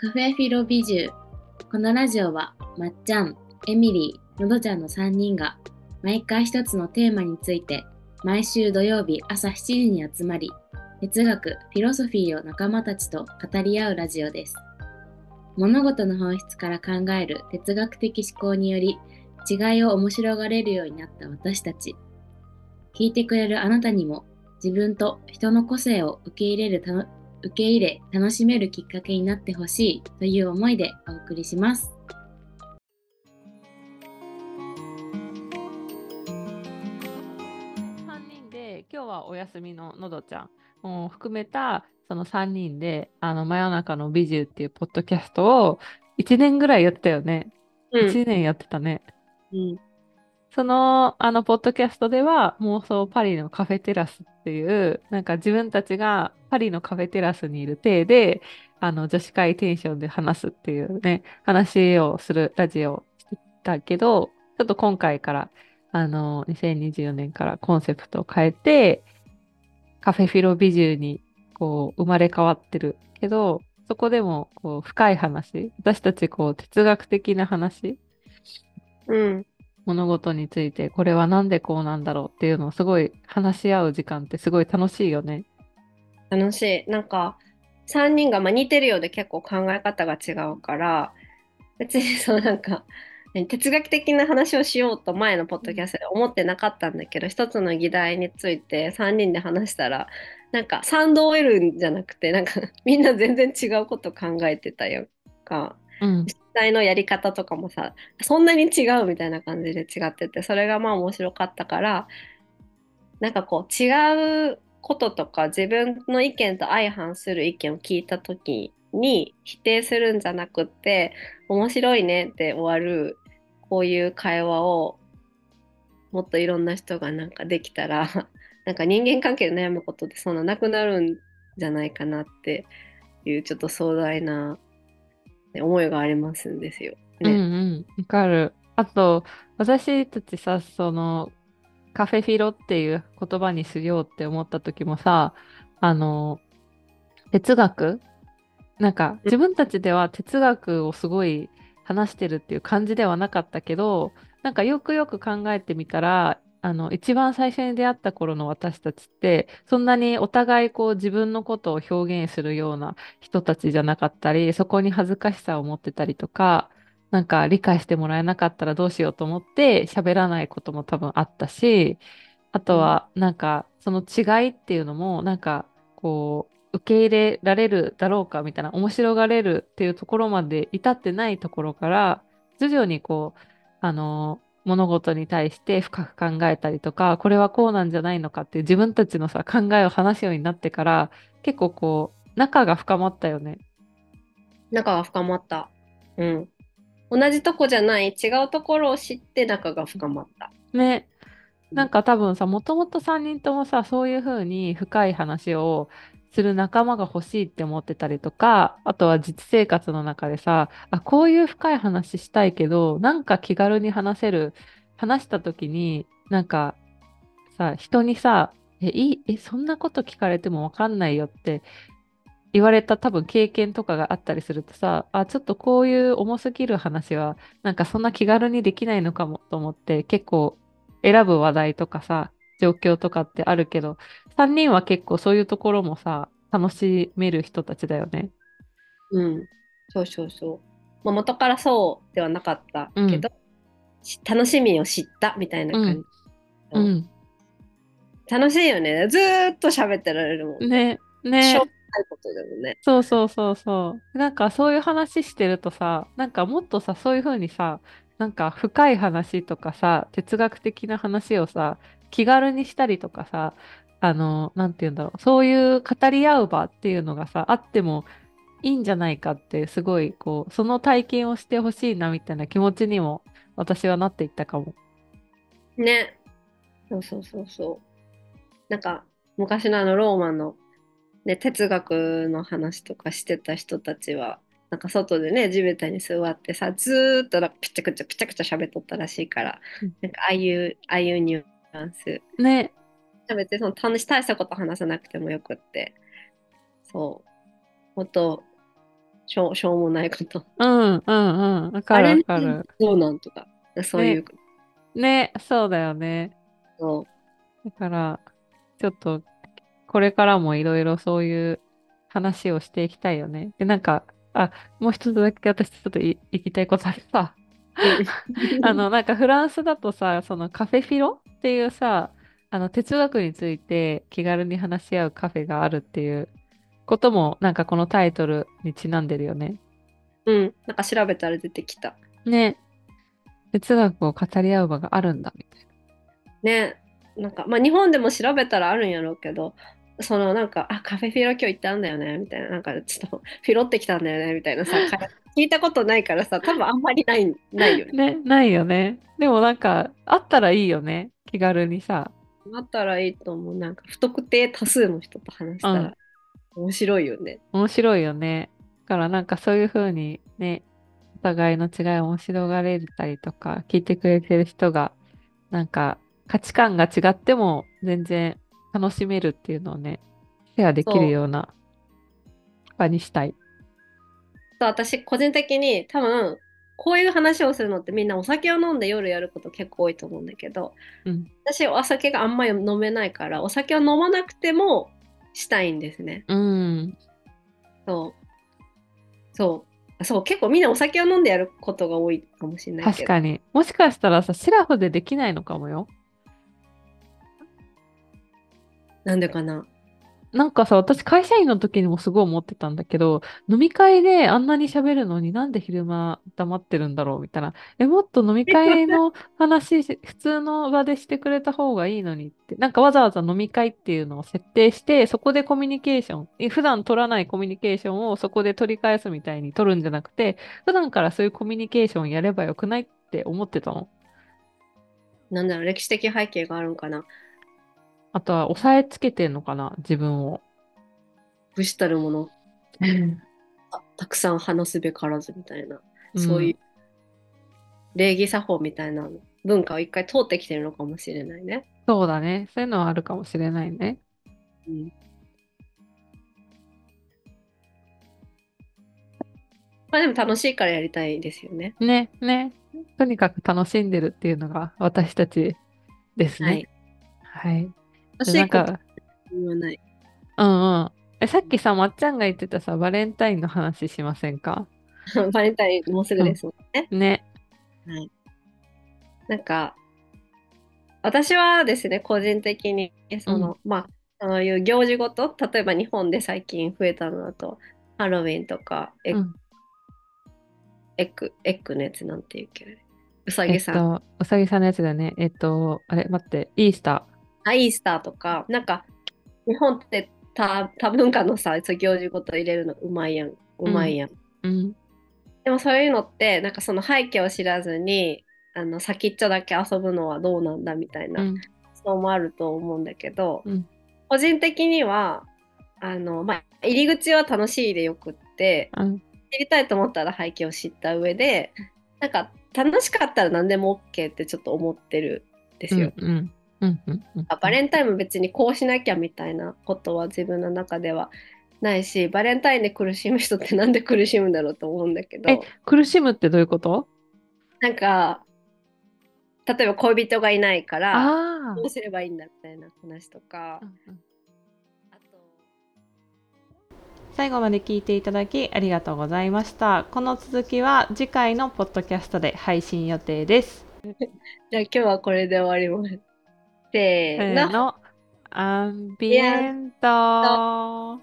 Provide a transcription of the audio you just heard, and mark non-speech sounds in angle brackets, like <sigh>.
カフェフィロビジュ。ーこのラジオはまっちゃん、エミリー、のどちゃんの3人が毎回一つのテーマについて毎週土曜日朝7時に集まり哲学、フィロソフィーを仲間たちと語り合うラジオです。物事の本質から考える哲学的思考により違いを面白がれるようになった私たち。聞いてくれるあなたにも自分と人の個性を受け入れるたの受け入れ楽しめるきっかけになってほしいという思いでお送りします。3人で今日はお休みののどちゃんも含めたその3人であの真夜中の美獣っていうポッドキャストを1年ぐらいやってたよね。1年やってたね。うん。そのあのポッドキャストでは妄想パリのカフェテラスっていうなんか自分たちがパリのカフェテラスにいる体であの女子会テンションで話すっていうね話をするラジオをしてたけどちょっと今回からあの2024年からコンセプトを変えてカフェフィロビジューにこう生まれ変わってるけどそこでもこう深い話私たちこう哲学的な話うん。物事についてこれはなんでこうなんだろうっていうのをすごい話し合う時間ってすごい楽しいよね。楽しい。なんか、3人がまあ似てるようで結構考え方が違うから、別にそうなんか、哲学的な話をしようと前のポッドキャストで思ってなかったんだけど、一つの議題について3人で話したら、なんか賛同を得るんじゃなくて、なんかみんな全然違うこと考えてたよか。うん。実際のやり方とかもさそんなに違うみたいな感じで違っててそれがまあ面白かったからなんかこう違うこととか自分の意見と相反する意見を聞いた時に否定するんじゃなくって面白いねって終わるこういう会話をもっといろんな人がなんかできたら <laughs> なんか人間関係で悩むことってそんななくなるんじゃないかなっていうちょっと壮大な思いがありますんですよ。うんうね。ん。わかる。あと、私たちさ、その、カフェフィロっていう言葉にしようって思った時もさ、あの、哲学？なんか自分たちでは哲学をすごい話してるっていう感じではなかったけど、なんかよくよく考えてみたら、あの、一番最初に出会った頃の私たちって、そんなにお互いこう自分のことを表現するような人たちじゃなかったり、そこに恥ずかしさを持ってたりとか、なんか理解してもらえなかったらどうしようと思って喋らないことも多分あったし、あとはなんかその違いっていうのもなんかこう受け入れられるだろうかみたいな面白がれるっていうところまで至ってないところから徐々にこうあの物事に対して深く考えたりとかこれはこうなんじゃないのかっていう自分たちのさ考えを話すようになってから結構こう仲が深まったよね。仲が深まった。うん。同じとこじゃない違うところを知って仲が深まった。ね。なんか多分さ、もともと3人ともさ、そういう風に深い話をする仲間が欲しいって思ってたりとか、あとは実生活の中でさ、あ、こういう深い話したいけど、なんか気軽に話せる、話した時に、なんかさ、人にさ、え、いい、え、そんなこと聞かれてもわかんないよって言われた多分経験とかがあったりするとさ、あ、ちょっとこういう重すぎる話は、なんかそんな気軽にできないのかもと思って、結構選ぶ話題とかさ、状況とかってあるけど、3人は結構そういうところもさ、楽しめる人たちだよね。うん。そうそうそう。まあ、元からそうではなかったけど、し楽しみを知ったみたいな感じ。うん。楽しいよね。ずーっと喋ってられるもん。ね、ねう。もないことでもね。そうそうそうそう。なんかそういう話してるとさ、なんかもっとさ、そういう風にさ、なんか深い話とかさ、哲学的な話をさ、気軽にしたりとかさ、あの、なんて言うんだろう、そういう語り合う場っていうのがさ、あってもいいんじゃないかって、すごい、こう、その体験をしてほしいなみたいな気持ちにも私はなっていったかも。ね。そうそうそうそう。なんか昔のあのローマの、ね、哲学の話とかしてた人たちはなんか外でね地べたに座ってさずーっとピチャクチャピチャクチャ喋っとったらしいから、うんなんかああいうああいうニュアンスね、別にその楽し大したこと話さなくてもよくってそうもっとしょうしょうもないこと。うんうんうん。わかるわかる。どうなんとか。そういう。ね、そうだよね。そうだから、ちょっと、これからもいろいろそういう話をしていきたいよね。で、なんか、あ、もう一つだけ私ちょっとい言いたいことあるさ。<laughs> あの、なんかフランスだとさ、そのカフェフィロっていうさ、あの、哲学について気軽に話し合うカフェがあるっていうことも、なんかこのタイトルにちなんでるよね。うん。なんか調べたら出てきた。ね。哲学を語り合う場があるんだ、みたいね。なんか、まあ日本でも調べたらあるんやろうけど、そのなんか、あ、カフェフィロ今日行ったんだよね、みたいな。なんかちょっとフィロってきたんだよね、みたいなさ、<laughs> 聞いたことないからさ、多分あんまりない、ないよね。な。<laughs> ね、ないよね。でもなんか、あったらいいよね。気軽にさ。あったらいいと思う。なんか不特定多数の人と話したら面白いよね。面白いよね。だからなんかそういう風にね、お互いの違いを面白がれたりとか、聞いてくれてる人が、なんか価値観が違っても全然楽しめるっていうのをね、シェアできるような場にしたい。と私個人的に多分こういう話をするのってみんなお酒を飲んで夜やること結構多いと思うんだけど、うん私お酒があんまり飲めないからお酒を飲まなくてもしたいんですね。うん。そう。そう。そう、結構みんなお酒を飲んでやることが多いかもしれない。確かに。もしかしたらさ、シラフでできないのかもよ。なんでかな？なんかさ、私会社員の時にもすごい思ってたんだけど、飲み会であんなに喋るのになんで昼間黙ってるんだろうみたいな。え、もっと飲み会の話し、普通の場でしてくれた方がいいのにって。なんかわざわざ飲み会っていうのを設定して、そこでコミュニケーション、え普段取らないコミュニケーションをそこで取り返すみたいに取るんじゃなくて、普段からそういうコミュニケーションやればよくないって思ってたの。なんだろう、歴史的背景があるんかな。あとは押さえつけてんのかな、自分を。武士たるもの、あたくさん話すべからずみたいな、うんそういう礼儀作法みたいな文化を一回通ってきてるのかもしれないね。そうだね。そういうのはあるかもしれないね。うんまあでも楽しいからやりたいですよね。ね、ね。とにかく楽しんでるっていうのが私たちですはいね。。はい。なんか、言わない。うんうん。え、さっきさ、まっちゃんが言ってたさ、バレンタインの話しませんか？<laughs> バレンタインもうすぐですもんね。ね。はい。なんか、私はですね、個人的に、その、まあ、そういう行事ごと、例えば日本で最近増えたのだと、ハロウィンとか、エ,、うん。エッグ、エッグのやつなんていうっけ？うさえっぎさん。と、うさぎさんのやつだね。えっと、あれ、待って、イースタあ、イースターとか、なんか、日本って多多文化のさ、行事ごと入れるのうまいやん。うまいやん。ー。うん。でもそういうのって、なんかその背景を知らずに、あの先っちょだけ遊ぶのはどうなんだみたいなうん。そうもあると思うんだけど、うん個人的にはあの、まあ、入り口は楽しいでよくってうん。知りたいと思ったら背景を知った上でなんか楽しかったら何でも OK ってちょっと思ってるんですよ。うん。うん。うん。うん。あバレンタインも別にこうしなきゃみたいなことは自分の中ではないしバレンタインで苦しむ人ってなんで苦しむんだろうと思うんだけどえ、苦しむってどういうこと？なんか例えば恋人がいないからあどうすればいいんだみたいな話とかあ。あと最後まで聞いていただきありがとうございました。この続きは次回のポッドキャストで配信予定です。<laughs> じゃあ今日はこれで終わります。せ。ーの。<laughs> アンビエント